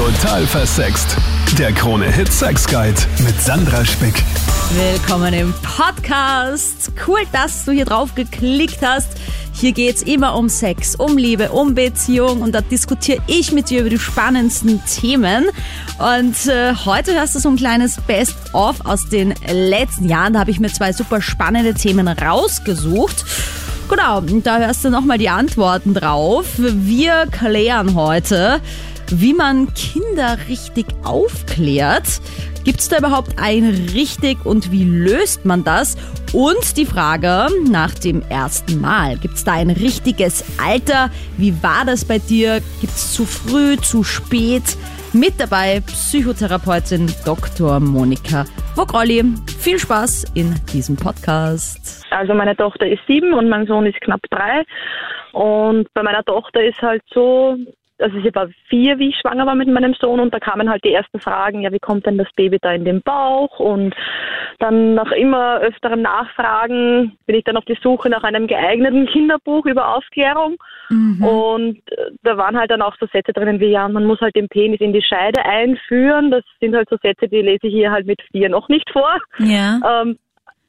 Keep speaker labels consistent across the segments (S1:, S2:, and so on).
S1: Total versext. Der Krone Hit Sex Guide mit Sandra Spick.
S2: Willkommen im Podcast. Cool, dass du hier drauf geklickt hast. Hier geht's immer um Sex, um Liebe, um Beziehung und da diskutiere ich mit dir über die spannendsten Themen. Und äh, heute hörst du so ein kleines Best-of aus den letzten Jahren. Da habe ich mir zwei super spannende Themen rausgesucht. Genau, da hörst du nochmal die Antworten drauf. Wir klären heute, wie man Kinder richtig aufklärt. Gibt es da überhaupt ein richtig und wie löst man das? Und die Frage nach dem ersten Mal. Gibt es da ein richtiges Alter? Wie war das bei dir? Gibt es zu früh, zu spät? Mit dabei Psychotherapeutin Dr. Monika Vogrolli. Viel Spaß in diesem Podcast.
S3: Also meine Tochter ist sieben und mein Sohn ist knapp drei. Und bei meiner Tochter ist halt so, also ich war vier, wie ich schwanger war mit meinem Sohn und da kamen halt die ersten Fragen, ja, wie kommt denn das Baby da in den Bauch? Und dann nach immer öfteren Nachfragen bin ich dann auf die Suche nach einem geeigneten Kinderbuch über Aufklärung. Mhm. Und äh, da waren halt dann auch so Sätze drinnen wie, ja, man muss halt den Penis in die Scheide einführen. Das sind halt so Sätze, die lese ich hier halt mit vier noch nicht vor.
S2: Ja.
S3: Ähm,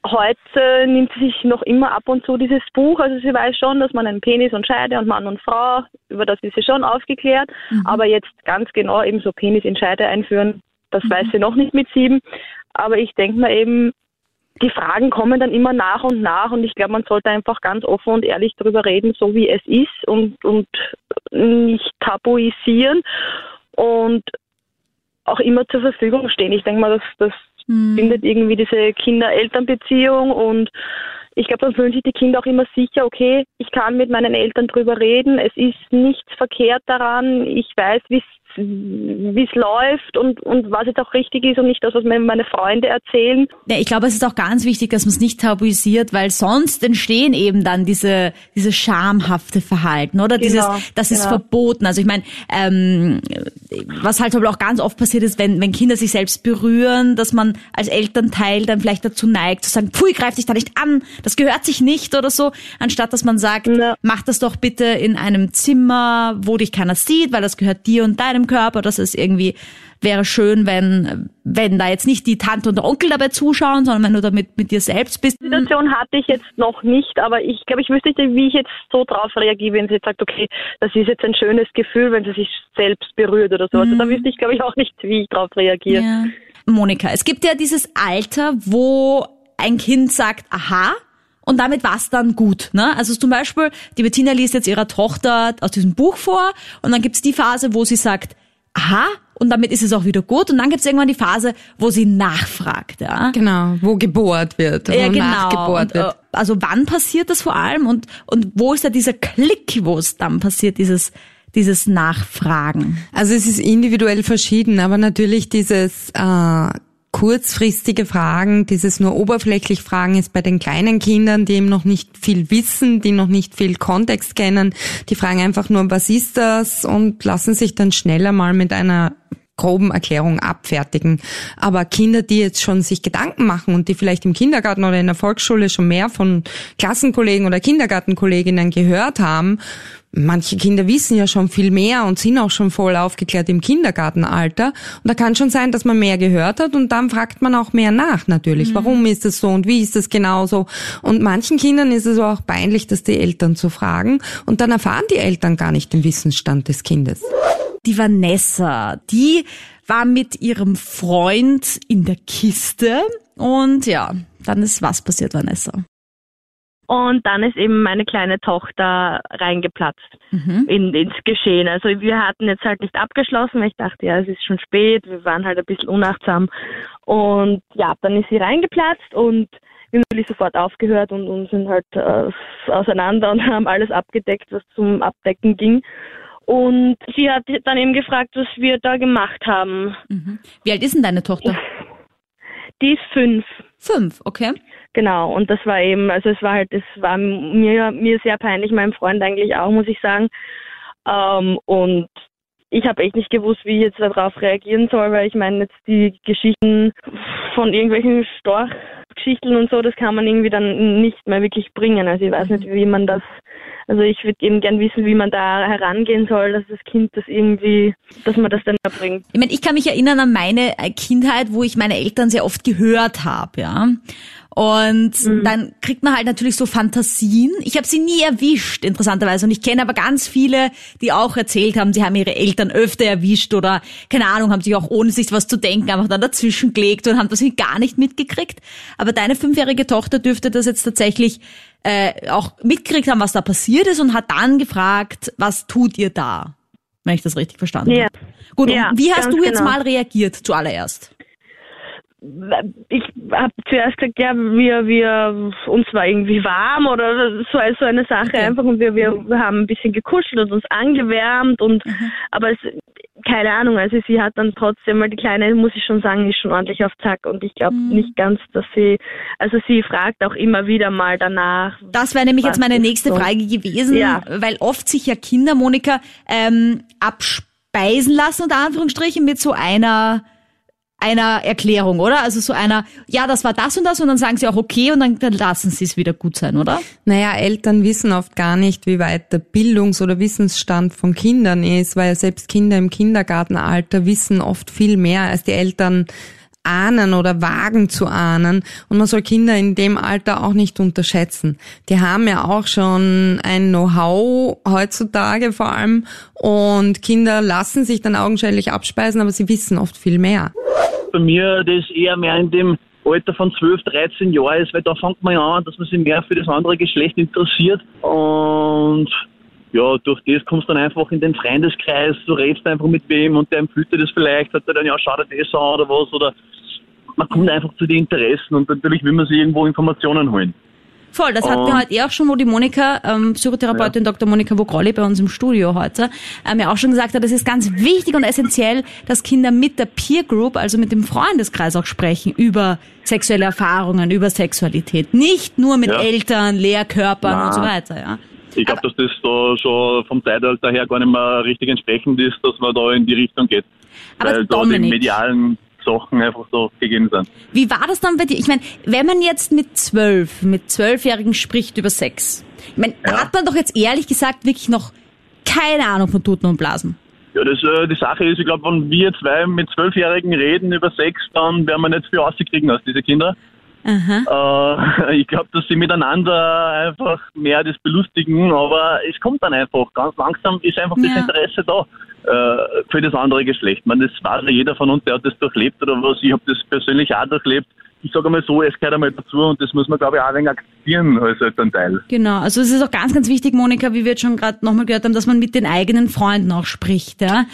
S3: Heute nimmt sie sich noch immer ab und zu dieses Buch. Also sie weiß schon, dass man einen Penis und Scheide und Mann und Frau, über das ist sie schon aufgeklärt. Mhm. Aber jetzt ganz genau eben so Penis in Scheide einführen, das mhm. weiß sie noch nicht mit sieben. Aber ich denke mir eben, die Fragen kommen dann immer nach und nach und ich glaube, man sollte einfach ganz offen und ehrlich darüber reden, so wie es ist und, und nicht tabuisieren und auch immer zur Verfügung stehen. Ich denke mal, dass, dass mhm. findet irgendwie diese Kinder-Eltern-Beziehung und ich glaube, dann fühlen sich die Kinder auch immer sicher, okay, ich kann mit meinen Eltern drüber reden, es ist nichts verkehrt daran, ich weiß, wie es wie es läuft und, und was jetzt auch richtig ist und nicht das, was mir meine Freunde erzählen.
S2: Ja, ich glaube, es ist auch ganz wichtig, dass man es nicht tabuisiert, weil sonst entstehen eben dann diese, diese schamhafte Verhalten, oder? Genau, Dieses, das genau. ist verboten. Also ich meine, ähm, was halt auch ganz oft passiert ist, wenn, wenn Kinder sich selbst berühren, dass man als Elternteil dann vielleicht dazu neigt, zu sagen, pfui, greif dich da nicht an, das gehört sich nicht oder so, anstatt dass man sagt, ja. mach das doch bitte in einem Zimmer, wo dich keiner sieht, weil das gehört dir und deinem deinem Körper. Das ist irgendwie, wäre schön, wenn, wenn da jetzt nicht die Tante und der Onkel dabei zuschauen, sondern wenn du damit mit dir selbst bist.
S3: Die Situation hatte ich jetzt noch nicht, aber ich glaube, ich wüsste nicht, wie ich jetzt so drauf reagiere, wenn sie jetzt sagt, okay, das ist jetzt ein schönes Gefühl, wenn sie sich selbst berührt oder so. Also da mhm. wüsste ich, glaube ich, auch nicht, wie ich drauf reagiere. Ja.
S2: Monika, es gibt ja dieses Alter, wo ein Kind sagt, aha, und damit war's dann gut. Ne? Also zum Beispiel, die Bettina liest jetzt ihrer Tochter aus diesem Buch vor und dann gibt's die Phase, wo sie sagt, aha, und damit ist es auch wieder gut. Und dann gibt's irgendwann die Phase, wo sie nachfragt. Ja?
S4: Genau, wo gebohrt wird, wo
S2: ja, genau.
S4: nachgebohrt und, wird. Äh,
S2: also wann passiert das vor allem und, und wo ist da dieser Klick, wo es dann passiert, dieses dieses Nachfragen?
S4: Also es ist individuell verschieden, aber natürlich dieses äh, kurzfristige Fragen, dieses nur oberflächlich Fragen ist bei den kleinen Kindern, die eben noch nicht viel wissen, die noch nicht viel Kontext kennen. Die fragen einfach nur, was ist das? Und lassen sich dann schneller mal mit einer groben Erklärung abfertigen. Aber Kinder, die jetzt schon sich Gedanken machen und die vielleicht im Kindergarten oder in der Volksschule schon mehr von Klassenkollegen oder Kindergartenkolleginnen gehört haben, manche Kinder wissen ja schon viel mehr und sind auch schon voll aufgeklärt im Kindergartenalter. Und da kann schon sein, dass man mehr gehört hat und dann fragt man auch mehr nach natürlich. Mhm. Warum ist es so und wie ist es genauso? Und manchen Kindern ist es auch peinlich, dass die Eltern zu fragen und dann erfahren die Eltern gar nicht den Wissensstand des Kindes.
S2: Die Vanessa, die war mit ihrem Freund in der Kiste und ja, dann ist was passiert, Vanessa?
S3: Und dann ist eben meine kleine Tochter reingeplatzt mhm. in, ins Geschehen. Also wir hatten jetzt halt nicht abgeschlossen, weil ich dachte, ja, es ist schon spät, wir waren halt ein bisschen unachtsam. Und ja, dann ist sie reingeplatzt und wir haben natürlich sofort aufgehört und, und sind halt äh, auseinander und haben alles abgedeckt, was zum Abdecken ging. Und sie hat dann eben gefragt, was wir da gemacht haben.
S2: Mhm. Wie alt ist denn deine Tochter?
S3: Die ist fünf.
S2: Fünf, okay.
S3: Genau, und das war eben, also es war halt, es war mir, mir sehr peinlich, meinem Freund eigentlich auch, muss ich sagen. Ähm, und ich habe echt nicht gewusst, wie ich jetzt darauf reagieren soll, weil ich meine, jetzt die Geschichten, von irgendwelchen Storchgeschichten und so, das kann man irgendwie dann nicht mehr wirklich bringen. Also ich weiß nicht, wie man das also ich würde eben gern wissen, wie man da herangehen soll, dass das Kind das irgendwie, dass man das dann erbringt.
S2: Ich meine, ich kann mich erinnern an meine Kindheit, wo ich meine Eltern sehr oft gehört habe, ja. Und mhm. dann kriegt man halt natürlich so Fantasien. Ich habe sie nie erwischt, interessanterweise. Und ich kenne aber ganz viele, die auch erzählt haben, sie haben ihre Eltern öfter erwischt oder, keine Ahnung, haben sich auch ohne sich was zu denken einfach dann dazwischen gelegt und haben das gar nicht mitgekriegt. Aber deine fünfjährige Tochter dürfte das jetzt tatsächlich äh, auch mitgekriegt haben, was da passiert ist und hat dann gefragt, was tut ihr da? Wenn ich das richtig verstanden ja. habe. Gut, ja, wie hast du jetzt genau. mal reagiert zuallererst?
S3: Ich habe zuerst gesagt, ja, wir, wir, uns war irgendwie warm oder so, so eine Sache okay. einfach und wir, wir, haben ein bisschen gekuschelt und uns angewärmt und, mhm. aber es, keine Ahnung, also sie hat dann trotzdem, weil die Kleine, muss ich schon sagen, ist schon ordentlich auf Zack und ich glaube mhm. nicht ganz, dass sie, also sie fragt auch immer wieder mal danach.
S2: Das wäre nämlich jetzt meine nächste so. Frage gewesen, ja. weil oft sich ja Kinder, Monika, ähm, abspeisen lassen, unter Anführungsstrichen, mit so einer einer Erklärung, oder? Also so einer, ja, das war das und das und dann sagen sie auch okay und dann, dann lassen sie es wieder gut sein, oder?
S4: Naja, Eltern wissen oft gar nicht, wie weit der Bildungs- oder Wissensstand von Kindern ist, weil selbst Kinder im Kindergartenalter wissen oft viel mehr als die Eltern ahnen oder wagen zu ahnen. Und man soll Kinder in dem Alter auch nicht unterschätzen. Die haben ja auch schon ein Know-how heutzutage vor allem und Kinder lassen sich dann augenscheinlich abspeisen, aber sie wissen oft viel mehr.
S5: Bei mir das eher mehr in dem Alter von 12, 13 Jahren ist, weil da fängt man ja an, dass man sich mehr für das andere Geschlecht interessiert und ja, durch das kommst du dann einfach in den Freundeskreis, du redest einfach mit wem und der empfiehlt dir das vielleicht, hat er dann, ja, schau dir das an oder was, oder man kommt einfach zu den Interessen und natürlich will man sich irgendwo Informationen holen.
S2: Voll, das hatten wir heute eh auch schon, wo die Monika, ähm, Psychotherapeutin ja. Dr. Monika Vogrolli bei uns im Studio heute, ähm, ja auch schon gesagt hat, es ist ganz wichtig und essentiell, dass Kinder mit der Peer Group, also mit dem Freundeskreis auch sprechen über sexuelle Erfahrungen, über Sexualität. Nicht nur mit ja. Eltern, Lehrkörpern Nein. und so weiter, ja.
S5: Ich glaube, dass das da schon vom Zeitalter her gar nicht mehr richtig entsprechend ist, dass man da in die Richtung geht.
S2: Aber weil da die
S5: medialen Sachen einfach so gegeben sind.
S2: Wie war das dann bei dir? Ich meine, wenn man jetzt mit zwölf, mit zwölfjährigen spricht über Sex, ich meine, ja. hat man doch jetzt ehrlich gesagt wirklich noch keine Ahnung von Tuten und Blasen.
S5: Ja, das, äh, die Sache ist, ich glaube, wenn wir zwei mit Zwölfjährigen reden über Sex, dann werden wir nicht viel rauskriegen aus diese Kinder. Äh, ich glaube, dass sie miteinander einfach mehr das belustigen, aber es kommt dann einfach. Ganz langsam ist einfach ja. das Interesse da äh, für das andere Geschlecht. Man, das weiß ja jeder von uns, der hat das durchlebt oder was. Ich habe das persönlich auch durchlebt. Ich sage mal so, es gehört einmal dazu und das muss man, glaube ich, auch ein wenig akzeptieren als Elternteil.
S2: Genau, also es ist auch ganz, ganz wichtig, Monika, wie wir jetzt schon gerade nochmal gehört haben, dass man mit den eigenen Freunden auch spricht. Ja?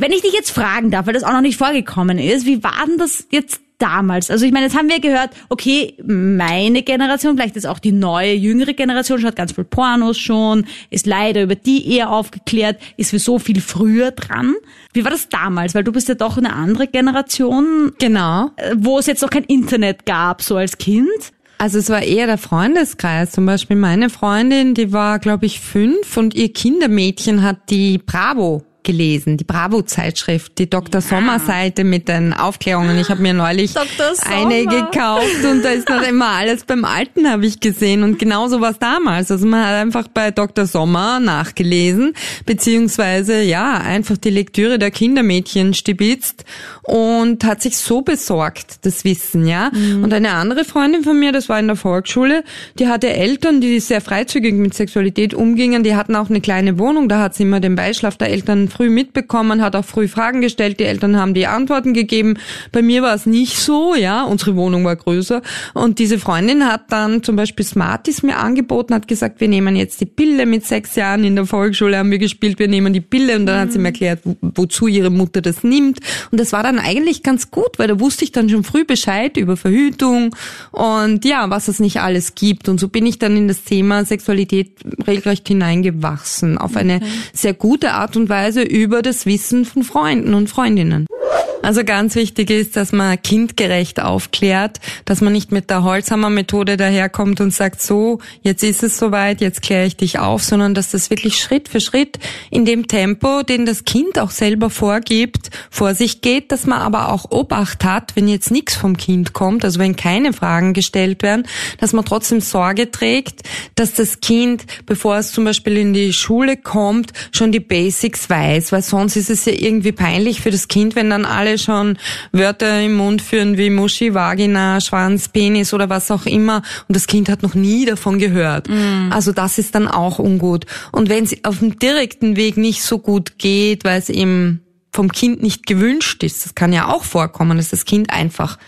S2: Wenn ich dich jetzt fragen darf, weil das auch noch nicht vorgekommen ist, wie war denn das jetzt damals? Also ich meine, jetzt haben wir gehört, okay, meine Generation, vielleicht ist auch die neue, jüngere Generation, schaut ganz viel Pornos schon, ist leider über die eher aufgeklärt, ist für so viel früher dran. Wie war das damals? Weil du bist ja doch eine andere Generation.
S4: Genau.
S2: Äh, wo es jetzt noch kein Internet gab, so als Kind.
S4: Also es war eher der Freundeskreis. Zum Beispiel meine Freundin, die war, glaube ich, fünf und ihr Kindermädchen hat die Bravo gelesen, die Bravo-Zeitschrift, die Dr. Ja. Sommer-Seite mit den Aufklärungen. Ich habe mir neulich eine gekauft und da ist noch immer alles beim Alten, habe ich gesehen. Und genauso war es damals. Also man hat einfach bei Dr. Sommer nachgelesen, beziehungsweise ja, einfach die Lektüre der Kindermädchen stibitzt und hat sich so besorgt, das Wissen, ja. Mhm. Und eine andere Freundin von mir, das war in der Volksschule, die hatte Eltern, die sehr freizügig mit Sexualität umgingen, die hatten auch eine kleine Wohnung, da hat sie immer den Beischlaf der Eltern früh mitbekommen, hat auch früh Fragen gestellt, die Eltern haben die Antworten gegeben. Bei mir war es nicht so, ja, unsere Wohnung war größer. Und diese Freundin hat dann zum Beispiel Smarties mir angeboten, hat gesagt, wir nehmen jetzt die Pille mit sechs Jahren. In der Volksschule haben wir gespielt, wir nehmen die Pille. Und dann mhm. hat sie mir erklärt, wo, wozu ihre Mutter das nimmt. Und das war dann eigentlich ganz gut, weil da wusste ich dann schon früh Bescheid über Verhütung und ja, was es nicht alles gibt. Und so bin ich dann in das Thema Sexualität regelrecht hineingewachsen. Auf eine okay. sehr gute Art und Weise über das Wissen von Freunden und Freundinnen. Also ganz wichtig ist, dass man kindgerecht aufklärt, dass man nicht mit der Holzhammer-Methode daherkommt und sagt, so, jetzt ist es soweit, jetzt kläre ich dich auf, sondern dass das wirklich Schritt für Schritt in dem Tempo, den das Kind auch selber vorgibt, vor sich geht, dass man aber auch Obacht hat, wenn jetzt nichts vom Kind kommt, also wenn keine Fragen gestellt werden, dass man trotzdem Sorge trägt, dass das Kind, bevor es zum Beispiel in die Schule kommt, schon die Basics weiß, weil sonst ist es ja irgendwie peinlich für das Kind, wenn dann alle schon Wörter im Mund führen wie Muschi, Vagina, Schwanz, Penis oder was auch immer und das Kind hat noch nie davon gehört. Mm. Also das ist dann auch ungut. Und wenn es auf dem direkten Weg nicht so gut geht, weil es eben vom Kind nicht gewünscht ist, das kann ja auch vorkommen, dass das Kind einfach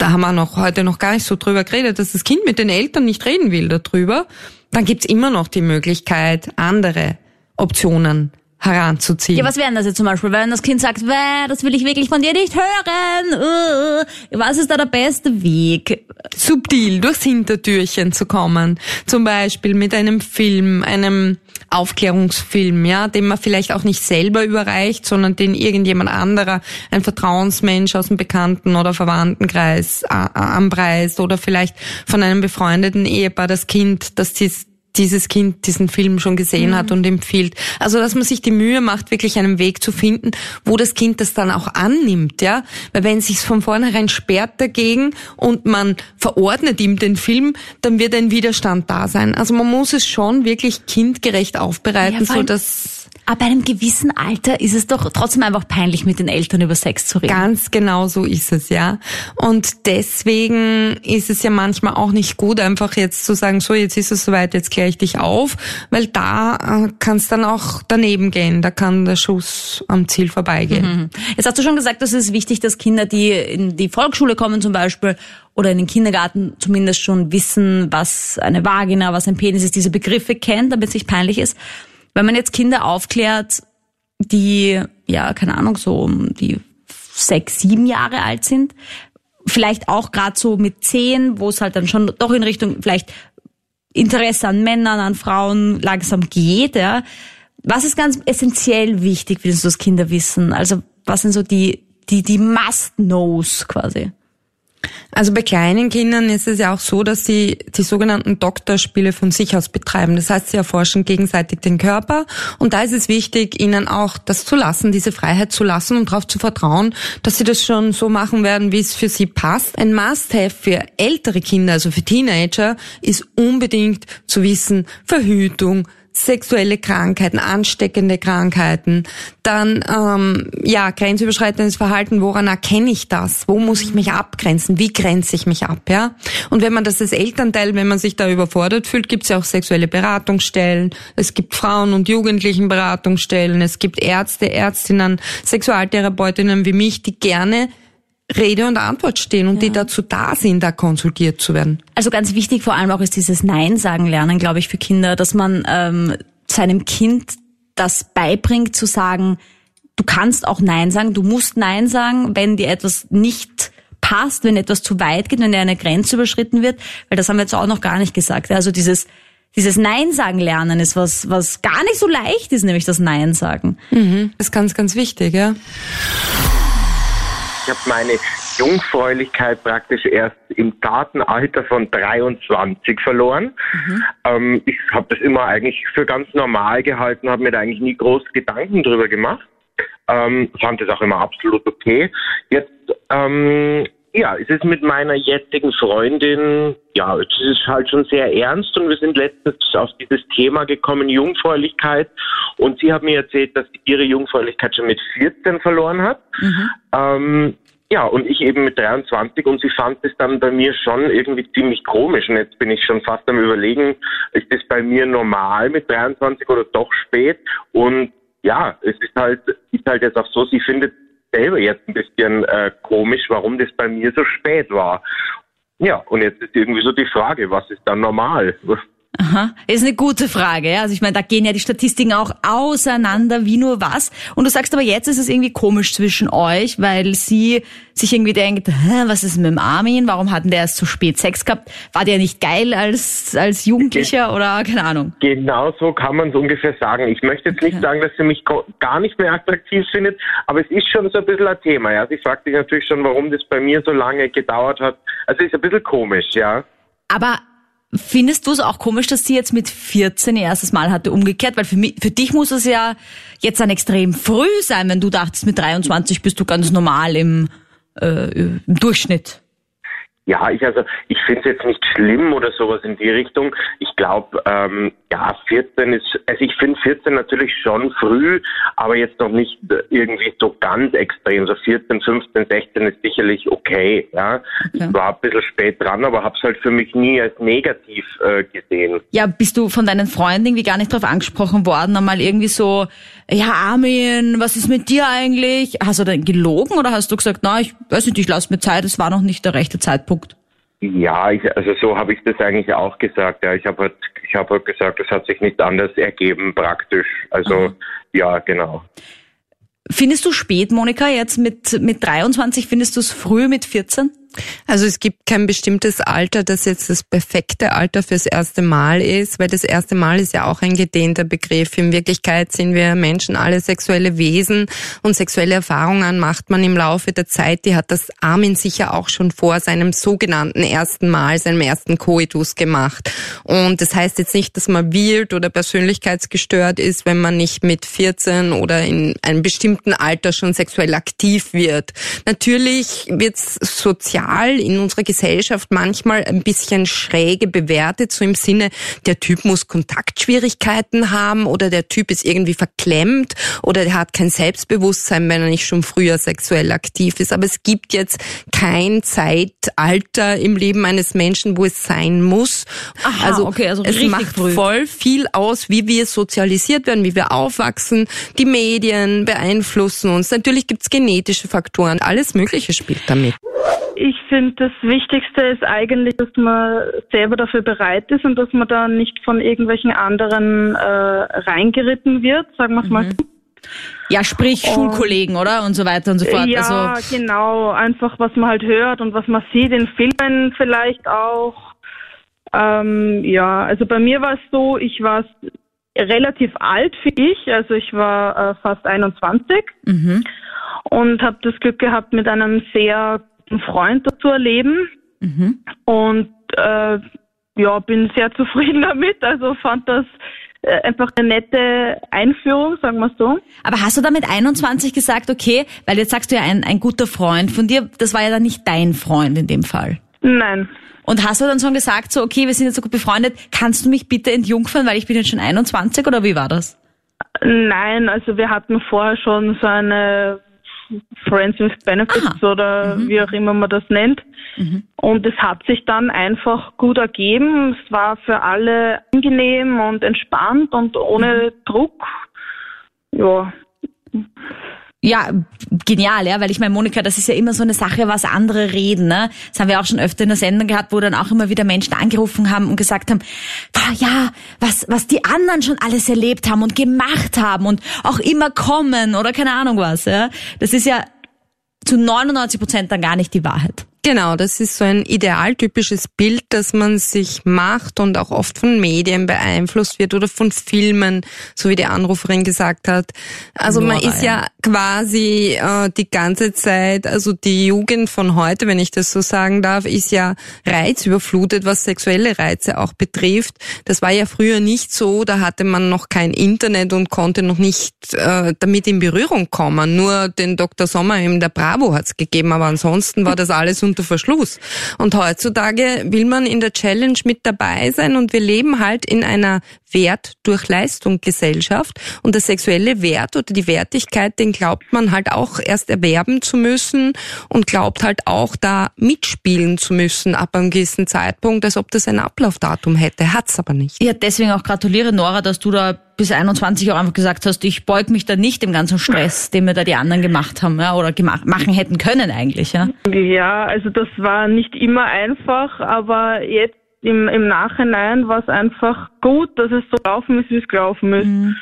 S4: da haben wir noch heute noch gar nicht so drüber geredet, dass das Kind mit den Eltern nicht reden will darüber, dann gibt's immer noch die Möglichkeit, andere Optionen heranzuziehen.
S2: Ja, was wären das jetzt zum Beispiel, wenn das Kind sagt, das will ich wirklich von dir nicht hören? Uh, was ist da der beste Weg?
S4: Subtil durchs Hintertürchen zu kommen. Zum Beispiel mit einem Film, einem Aufklärungsfilm, ja, den man vielleicht auch nicht selber überreicht, sondern den irgendjemand anderer, ein Vertrauensmensch aus dem Bekannten- oder Verwandtenkreis anpreist oder vielleicht von einem befreundeten Ehepaar das Kind, das dies, dieses Kind diesen Film schon gesehen mhm. hat und empfiehlt. Also, dass man sich die Mühe macht, wirklich einen Weg zu finden, wo das Kind das dann auch annimmt, ja. Weil wenn es sich von vornherein sperrt dagegen und man verordnet ihm den Film, dann wird ein Widerstand da sein. Also man muss es schon wirklich kindgerecht aufbereiten, ja, so dass
S2: aber bei einem gewissen Alter ist es doch trotzdem einfach peinlich, mit den Eltern über Sex zu reden.
S4: Ganz genau so ist es, ja. Und deswegen ist es ja manchmal auch nicht gut, einfach jetzt zu sagen, so, jetzt ist es soweit, jetzt kläre ich dich auf, weil da äh, kann es dann auch daneben gehen. Da kann der Schuss am Ziel vorbeigehen. Mhm.
S2: Jetzt hast du schon gesagt, dass es ist wichtig, dass Kinder, die in die Volksschule kommen zum Beispiel, oder in den Kindergarten zumindest schon wissen, was eine Vagina, was ein Penis ist, diese Begriffe kennt, damit es nicht peinlich ist. Wenn man jetzt Kinder aufklärt, die, ja, keine Ahnung, so um die sechs, sieben Jahre alt sind, vielleicht auch gerade so mit zehn, wo es halt dann schon doch in Richtung vielleicht Interesse an Männern, an Frauen langsam geht, ja. Was ist ganz essentiell wichtig, wie das Kinder wissen? Also, was sind so die, die, die Must-Knows quasi?
S4: Also bei kleinen Kindern ist es ja auch so, dass sie die sogenannten Doktorspiele von sich aus betreiben. Das heißt, sie erforschen gegenseitig den Körper und da ist es wichtig, ihnen auch das zu lassen, diese Freiheit zu lassen und darauf zu vertrauen, dass sie das schon so machen werden, wie es für sie passt. Ein Must-have für ältere Kinder, also für Teenager, ist unbedingt zu wissen, Verhütung, sexuelle Krankheiten, ansteckende Krankheiten, dann ähm, ja grenzüberschreitendes Verhalten. Woran erkenne ich das? Wo muss ich mich abgrenzen? Wie grenze ich mich ab? Ja. Und wenn man das als Elternteil, wenn man sich da überfordert fühlt, gibt es ja auch sexuelle Beratungsstellen. Es gibt Frauen- und Jugendlichenberatungsstellen. Es gibt Ärzte, Ärztinnen, Sexualtherapeutinnen wie mich, die gerne Rede und Antwort stehen und ja. die dazu da sind, da konsultiert zu werden.
S2: Also ganz wichtig vor allem auch ist dieses Nein sagen lernen, glaube ich, für Kinder, dass man ähm, seinem Kind das beibringt, zu sagen, du kannst auch Nein sagen, du musst Nein sagen, wenn dir etwas nicht passt, wenn etwas zu weit geht, wenn dir eine Grenze überschritten wird, weil das haben wir jetzt auch noch gar nicht gesagt. Also dieses dieses Nein sagen lernen ist was, was gar nicht so leicht ist, nämlich das Nein sagen.
S4: Mhm. Das ist ganz, ganz wichtig, ja.
S6: Ich habe meine Jungfräulichkeit praktisch erst im Datenalter von 23 verloren. Mhm. Ähm, ich habe das immer eigentlich für ganz normal gehalten, habe mir da eigentlich nie groß Gedanken drüber gemacht. Ähm, fand es auch immer absolut okay. Jetzt ähm, ja, es ist mit meiner jetzigen Freundin, ja, es ist halt schon sehr ernst und wir sind letztens auf dieses Thema gekommen, Jungfräulichkeit. Und sie hat mir erzählt, dass sie ihre Jungfräulichkeit schon mit 14 verloren hat. Mhm. Ähm, ja, und ich eben mit 23 und sie fand es dann bei mir schon irgendwie ziemlich komisch. Und jetzt bin ich schon fast am überlegen, ist das bei mir normal mit 23 oder doch spät? Und ja, es ist halt, ist halt jetzt auch so, sie findet selber jetzt ein bisschen äh, komisch, warum das bei mir so spät war. Ja, und jetzt ist irgendwie so die Frage, was ist dann normal?
S2: Aha, ist eine gute Frage. Ja? Also ich meine, da gehen ja die Statistiken auch auseinander wie nur was. Und du sagst aber jetzt ist es irgendwie komisch zwischen euch, weil sie sich irgendwie denkt, Hä, was ist mit dem Armin? Warum hatten der erst so spät Sex gehabt? War der nicht geil als als Jugendlicher oder keine Ahnung?
S6: Genau so kann man es ungefähr sagen. Ich möchte jetzt nicht okay. sagen, dass sie mich gar nicht mehr attraktiv findet, aber es ist schon so ein bisschen ein Thema. Ja, sie fragt sich natürlich schon, warum das bei mir so lange gedauert hat. Also ist ein bisschen komisch, ja.
S2: Aber Findest du es auch komisch, dass sie jetzt mit 14 ihr erstes Mal hatte, umgekehrt? Weil für, mich, für dich muss es ja jetzt dann extrem früh sein, wenn du dachtest, mit 23 bist du ganz normal im, äh, im Durchschnitt.
S6: Ja, ich also ich finde es jetzt nicht schlimm oder sowas in die Richtung. Ich glaube, ähm, ja, 14 ist, also ich finde 14 natürlich schon früh, aber jetzt noch nicht irgendwie so ganz extrem. So 14, 15, 16 ist sicherlich okay. Ja, okay. ich war ein bisschen spät dran, aber habe es halt für mich nie als negativ äh, gesehen.
S2: Ja, bist du von deinen Freunden irgendwie gar nicht drauf angesprochen worden, einmal irgendwie so, ja Armin, was ist mit dir eigentlich? Hast du denn gelogen oder hast du gesagt, na, ich weiß nicht, ich lasse mir Zeit, es war noch nicht der rechte Zeitpunkt?
S6: Ja, ich, also so habe ich das eigentlich auch gesagt. Ja, ich habe halt, ich habe halt gesagt, es hat sich nicht anders ergeben praktisch. Also Aha. ja, genau.
S2: Findest du spät, Monika, jetzt mit mit 23? Findest du es früh mit 14?
S4: Also es gibt kein bestimmtes Alter, das jetzt das perfekte Alter fürs erste Mal ist, weil das erste Mal ist ja auch ein gedehnter Begriff. In Wirklichkeit sind wir Menschen alle sexuelle Wesen und sexuelle Erfahrungen macht man im Laufe der Zeit. Die hat das Armin sicher auch schon vor seinem sogenannten ersten Mal, seinem ersten Koitus gemacht. Und das heißt jetzt nicht, dass man wild oder persönlichkeitsgestört ist, wenn man nicht mit 14 oder in einem bestimmten Alter schon sexuell aktiv wird. Natürlich wird es sozial sozial in unserer Gesellschaft manchmal ein bisschen schräge bewertet, so im Sinne, der Typ muss Kontaktschwierigkeiten haben oder der Typ ist irgendwie verklemmt oder der hat kein Selbstbewusstsein, wenn er nicht schon früher sexuell aktiv ist. Aber es gibt jetzt kein Zeitalter im Leben eines Menschen, wo es sein muss.
S2: Aha, also, okay, also
S4: es macht früh. voll viel aus, wie wir sozialisiert werden, wie wir aufwachsen. Die Medien beeinflussen uns. Natürlich gibt's genetische Faktoren. Alles Mögliche spielt damit.
S7: Ich finde, das Wichtigste ist eigentlich, dass man selber dafür bereit ist und dass man da nicht von irgendwelchen anderen äh, reingeritten wird, sagen wir es mhm. mal so.
S2: Ja, sprich und, Schulkollegen, oder? Und so weiter und so fort.
S7: Ja, also, genau. Einfach, was man halt hört und was man sieht in Filmen vielleicht auch. Ähm, ja, also bei mir war es so, ich war relativ alt für ich, also ich war äh, fast 21 mhm. und habe das Glück gehabt, mit einem sehr einen Freund dazu erleben mhm. und äh, ja, bin sehr zufrieden damit. Also fand das äh, einfach eine nette Einführung, sagen wir so.
S2: Aber hast du damit 21 gesagt, okay, weil jetzt sagst du ja ein, ein guter Freund von dir, das war ja dann nicht dein Freund in dem Fall.
S7: Nein.
S2: Und hast du dann schon gesagt, so, okay, wir sind jetzt so gut befreundet, kannst du mich bitte entjungfern, weil ich bin jetzt schon 21 oder wie war das?
S7: Nein, also wir hatten vorher schon so eine Friends with Benefits Aha. oder mhm. wie auch immer man das nennt. Mhm. Und es hat sich dann einfach gut ergeben. Es war für alle angenehm und entspannt und ohne mhm. Druck. Ja.
S2: Ja, genial, ja, weil ich meine, Monika, das ist ja immer so eine Sache, was andere reden, ne? Das haben wir auch schon öfter in der Sendung gehabt, wo dann auch immer wieder Menschen angerufen haben und gesagt haben, ja, was, was die anderen schon alles erlebt haben und gemacht haben und auch immer kommen oder keine Ahnung was, ja? Das ist ja zu 99 Prozent dann gar nicht die Wahrheit.
S4: Genau, das ist so ein idealtypisches Bild, das man sich macht und auch oft von Medien beeinflusst wird oder von Filmen, so wie die Anruferin gesagt hat. Also Nora, man ist ja, quasi äh, die ganze Zeit, also die Jugend von heute, wenn ich das so sagen darf, ist ja reizüberflutet, was sexuelle Reize auch betrifft. Das war ja früher nicht so, da hatte man noch kein Internet und konnte noch nicht äh, damit in Berührung kommen. Nur den Dr. Sommer in der Bravo hat's gegeben, aber ansonsten war das alles unter Verschluss. Und heutzutage will man in der Challenge mit dabei sein und wir leben halt in einer Wert durch Leistung Gesellschaft und der sexuelle Wert oder die Wertigkeit, den glaubt man halt auch erst erwerben zu müssen und glaubt halt auch da mitspielen zu müssen ab einem gewissen Zeitpunkt, als ob das ein Ablaufdatum hätte. Hat's aber nicht.
S2: Ja, deswegen auch gratuliere Nora, dass du da bis 21 auch einfach gesagt hast, ich beug mich da nicht dem ganzen Stress, den mir da die anderen gemacht haben ja, oder gemacht, machen hätten können eigentlich. Ja?
S7: ja, also das war nicht immer einfach, aber jetzt im, im Nachhinein war es einfach gut, dass es so gelaufen ist, wie es gelaufen ist. Mhm.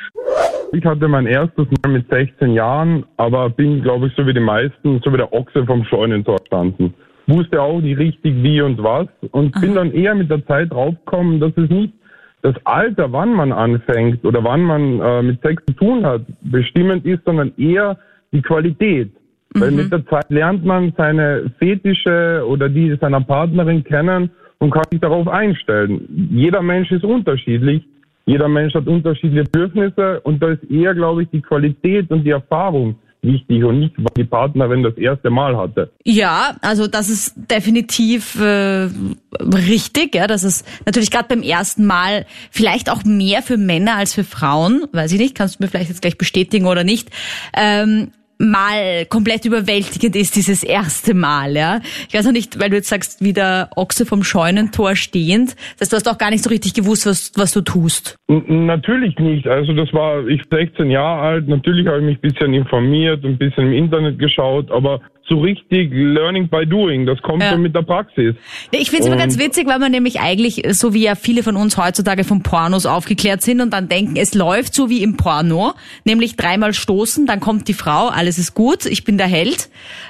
S8: Ich hatte mein erstes Mal mit 16 Jahren, aber bin, glaube ich, so wie die meisten, so wie der Ochse vom Scheunentor standen. Wusste auch nicht richtig wie und was und Aha. bin dann eher mit der Zeit draufgekommen, dass es nicht das Alter, wann man anfängt oder wann man äh, mit Sex zu tun hat, bestimmend ist, sondern eher die Qualität. Mhm. Weil mit der Zeit lernt man seine Fetische oder die seiner Partnerin kennen und kann sich darauf einstellen. Jeder Mensch ist unterschiedlich. Jeder Mensch hat unterschiedliche Bedürfnisse und da ist eher, glaube ich, die Qualität und die Erfahrung wichtig und nicht, was die Partnerin das erste Mal hatte.
S2: Ja, also das ist definitiv äh, richtig, ja, dass es natürlich gerade beim ersten Mal vielleicht auch mehr für Männer als für Frauen, weiß ich nicht, kannst du mir vielleicht jetzt gleich bestätigen oder nicht, ähm, mal komplett überwältigend ist, dieses erste Mal, ja. Ich weiß noch nicht, weil du jetzt sagst, wie der Ochse vom Scheunentor stehend, dass du hast auch gar nicht so richtig gewusst, was, was du tust.
S8: Natürlich nicht. Also das war, ich 16 Jahre alt, natürlich habe ich mich ein bisschen informiert, ein bisschen im Internet geschaut, aber so richtig Learning by Doing. Das kommt ja. so mit der Praxis.
S2: Ich finde es immer ganz witzig, weil man nämlich eigentlich, so wie ja viele von uns heutzutage von Pornos aufgeklärt sind und dann denken, es läuft so wie im Porno, nämlich dreimal stoßen, dann kommt die Frau, alles ist gut, ich bin der Held,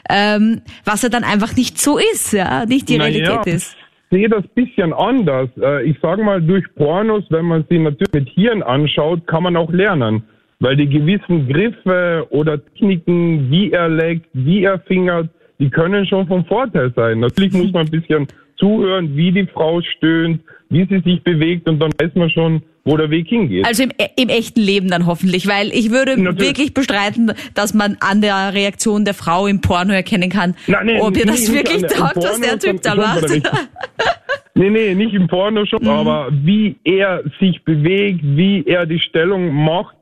S2: ähm, was ja dann einfach nicht so ist, ja, nicht die Realität ja. ist
S8: Ich sehe das bisschen anders. Äh, ich sage mal, durch Pornos, wenn man sie natürlich mit Hirn anschaut, kann man auch lernen weil die gewissen Griffe oder Techniken, wie er leckt, wie er fingert, die können schon vom Vorteil sein. Natürlich muss man ein bisschen zuhören, wie die Frau stöhnt, wie sie sich bewegt und dann weiß man schon, wo der Weg hingeht.
S2: Also im, im echten Leben dann hoffentlich, weil ich würde Natürlich. wirklich bestreiten, dass man an der Reaktion der Frau im Porno erkennen kann, Nein, nee, ob ihr das wirklich taugt, was der Typ da macht.
S8: Nee, nee, nicht im Porno schon, mhm. aber wie er sich bewegt, wie er die Stellung macht,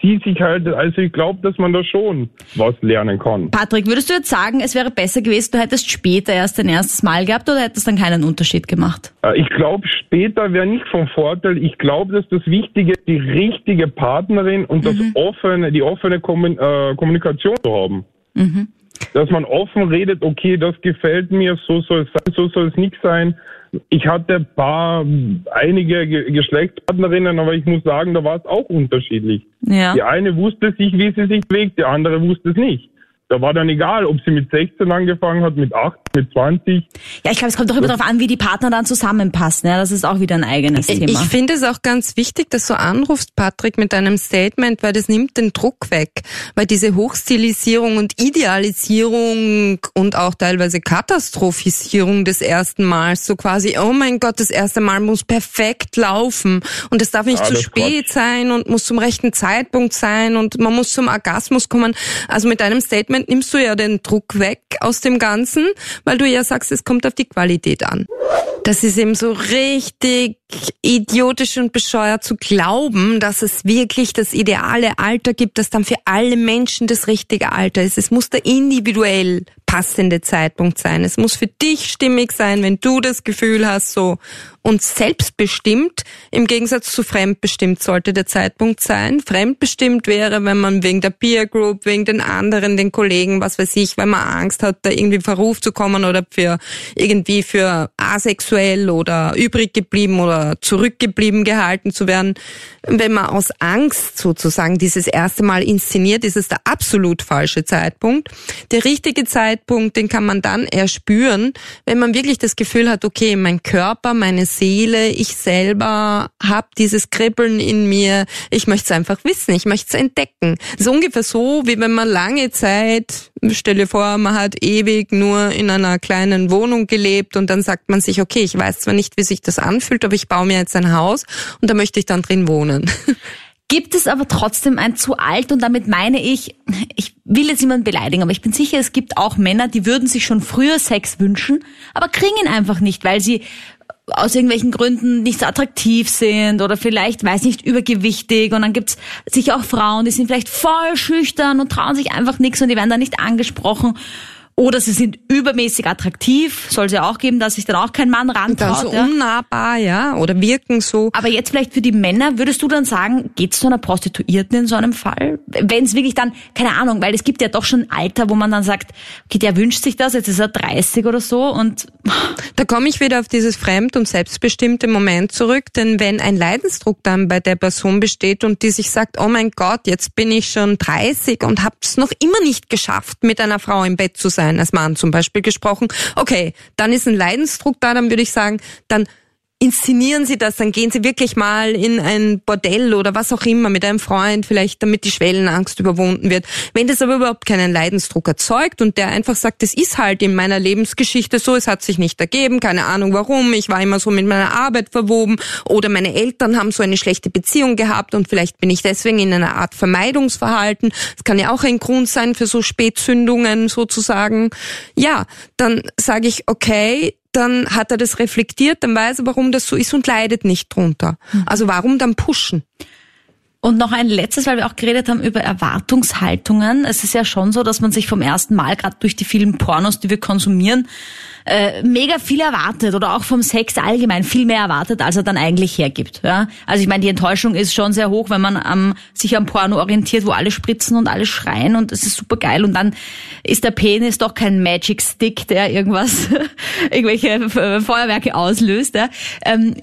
S8: sieht sich halt, also ich glaube, dass man da schon was lernen kann.
S2: Patrick, würdest du jetzt sagen, es wäre besser gewesen, du hättest später erst dein erstes Mal gehabt oder hättest dann keinen Unterschied gemacht?
S8: Äh, ich glaube, später wäre nicht vom Vorteil. Ich glaube, dass das Wichtige ist, die richtige Partnerin und das mhm. offene, die offene äh, Kommunikation zu haben. Mhm. Dass man offen redet, okay, das gefällt mir, so soll es sein, so soll es nicht sein ich hatte ein paar, einige Geschlechtspartnerinnen, aber ich muss sagen, da war es auch unterschiedlich. Ja. Die eine wusste sich, wie sie sich bewegt, die andere wusste es nicht da war dann egal, ob sie mit 16 angefangen hat, mit 8, mit 20.
S2: Ja, ich glaube, es kommt doch immer darauf an, wie die Partner dann zusammenpassen. Ja, das ist auch wieder ein eigenes
S4: ich,
S2: Thema.
S4: Ich finde es auch ganz wichtig, dass du anrufst, Patrick, mit deinem Statement, weil das nimmt den Druck weg. Weil diese Hochstilisierung und Idealisierung und auch teilweise Katastrophisierung des ersten Mals, so quasi, oh mein Gott, das erste Mal muss perfekt laufen und es darf nicht Alles zu spät Quatsch. sein und muss zum rechten Zeitpunkt sein und man muss zum Orgasmus kommen. Also mit deinem Statement nimmst du ja den Druck weg aus dem Ganzen, weil du ja sagst, es kommt auf die Qualität an. Das ist eben so richtig idiotisch und bescheuert zu glauben, dass es wirklich das ideale Alter gibt, das dann für alle Menschen das richtige Alter ist. Es muss da individuell passende Zeitpunkt sein. Es muss für dich stimmig sein, wenn du das Gefühl hast, so und selbstbestimmt im Gegensatz zu fremdbestimmt sollte der Zeitpunkt sein. Fremdbestimmt wäre, wenn man wegen der Peer Group, wegen den anderen, den Kollegen, was weiß ich, wenn man Angst hat, da irgendwie Verruf zu kommen oder für irgendwie für asexuell oder übrig geblieben oder zurückgeblieben gehalten zu werden. Wenn man aus Angst sozusagen dieses erste Mal inszeniert, ist es der absolut falsche Zeitpunkt. Der richtige Zeitpunkt Zeitpunkt, den kann man dann erspüren, wenn man wirklich das Gefühl hat, okay, mein Körper, meine Seele, ich selber habe dieses Kribbeln in mir, ich möchte es einfach wissen, ich möchte es entdecken. Das ist ungefähr so, wie wenn man lange Zeit, stell dir vor, man hat ewig nur in einer kleinen Wohnung gelebt und dann sagt man sich, okay, ich weiß zwar nicht, wie sich das anfühlt, aber ich baue mir jetzt ein Haus und da möchte ich dann drin wohnen.
S2: Gibt es aber trotzdem ein zu alt und damit meine ich, ich will jetzt niemanden beleidigen, aber ich bin sicher, es gibt auch Männer, die würden sich schon früher Sex wünschen, aber kriegen ihn einfach nicht, weil sie aus irgendwelchen Gründen nicht so attraktiv sind oder vielleicht, weiß nicht, übergewichtig. Und dann gibt's sicher auch Frauen, die sind vielleicht voll schüchtern und trauen sich einfach nichts und die werden dann nicht angesprochen Oder sie sind übermäßig attraktiv, soll es ja auch geben, dass sich dann auch kein Mann rantraut.
S4: Dann so ja. unnahbar, ja, oder wirken so.
S2: Aber jetzt vielleicht für die Männer, würdest du dann sagen, geht es zu einer Prostituierten in so einem Fall? Wenn es wirklich dann, keine Ahnung, weil es gibt ja doch schon ein Alter, wo man dann sagt, okay, der wünscht sich das, jetzt ist er 30 oder so und...
S4: Da komme ich wieder auf dieses fremd- und selbstbestimmte Moment zurück, denn wenn ein Leidensdruck dann bei der Person besteht und die sich sagt, oh mein Gott, jetzt bin ich schon 30 und hab's noch immer nicht geschafft, mit einer Frau im Bett zu sein, sein, als Mann zum Beispiel gesprochen. Okay, dann ist ein Leidensdruck da, dann würde ich sagen, dann inszenieren Sie das, dann gehen Sie wirklich mal in ein Bordell oder was auch immer mit einem Freund, vielleicht damit die Schwellenangst überwunden wird. Wenn das aber überhaupt keinen Leidensdruck erzeugt und der einfach sagt, das ist halt in meiner Lebensgeschichte so, es hat sich nicht ergeben, keine Ahnung warum, ich war immer so mit meiner Arbeit verwoben oder meine Eltern haben so eine schlechte Beziehung gehabt und vielleicht bin ich deswegen in einer Art Vermeidungsverhalten. Das kann ja auch ein Grund sein für so Spätzündungen sozusagen. Ja, dann sage ich, okay, dann hat er das reflektiert, dann weiß er, warum das so ist und leidet nicht drunter. Mhm. Also warum dann pushen?
S2: Und noch ein letztes, weil wir auch geredet haben über Erwartungshaltungen. Es ist ja schon so, dass man sich vom ersten Mal, gerade durch die vielen Pornos, die wir konsumieren, äh, mega viel erwartet oder auch vom Sex allgemein viel mehr erwartet, als er dann eigentlich hergibt. Ja? Also ich meine, die Enttäuschung ist schon sehr hoch, wenn man am, sich am Porno orientiert, wo alle spritzen und alle schreien und es ist super geil und dann ist der Penis doch kein Magic Stick, der irgendwas, irgendwelche Feuerwerke auslöst. Ja? Ähm,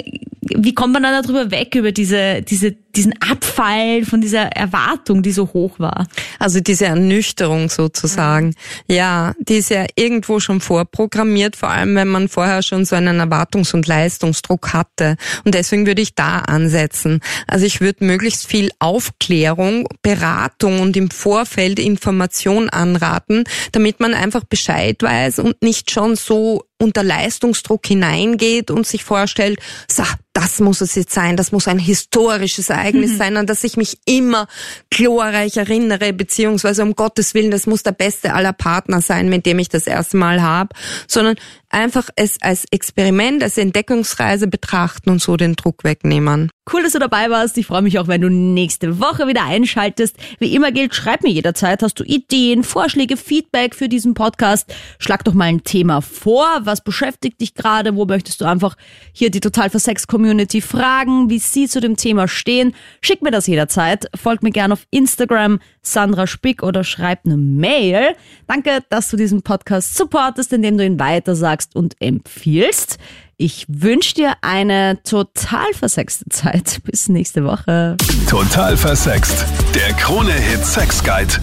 S2: wie kommt man dann darüber weg, über diese, diese, diesen Abfall von dieser Erwartung, die so hoch war?
S4: Also diese Ernüchterung sozusagen. Ja, die ist ja irgendwo schon vorprogrammiert, vor allem wenn man vorher schon so einen Erwartungs- und Leistungsdruck hatte. Und deswegen würde ich da ansetzen. Also ich würde möglichst viel Aufklärung, Beratung und im Vorfeld Information anraten, damit man einfach Bescheid weiß und nicht schon so unter Leistungsdruck hineingeht und sich vorstellt, so, das muss es jetzt sein, das muss ein historisches Ereignis mhm. sein, an das ich mich immer glorreich erinnere, beziehungsweise um Gottes Willen, das muss der beste aller Partner sein, mit dem ich das erste Mal habe, sondern einfach es als Experiment, als Entdeckungsreise betrachten und so den Druck wegnehmen.
S2: Cool, dass du dabei warst. Ich freue mich auch, wenn du nächste Woche wieder einschaltest. Wie immer gilt, schreib mir jederzeit. Hast du Ideen, Vorschläge, Feedback für diesen Podcast? Schlag doch mal ein Thema vor. Was beschäftigt dich gerade? Wo möchtest du einfach hier die Total für Sex Community fragen, wie sie zu dem Thema stehen? Schick mir das jederzeit. Folg mir gerne auf Instagram, Sandra Spick oder schreib eine Mail. Danke, dass du diesen Podcast supportest, indem du ihn weitersagst und empfiehlst. Ich wünsche dir eine total versexte Zeit. Bis nächste Woche.
S1: Total versext. Der Krone-Hit Sex Guide.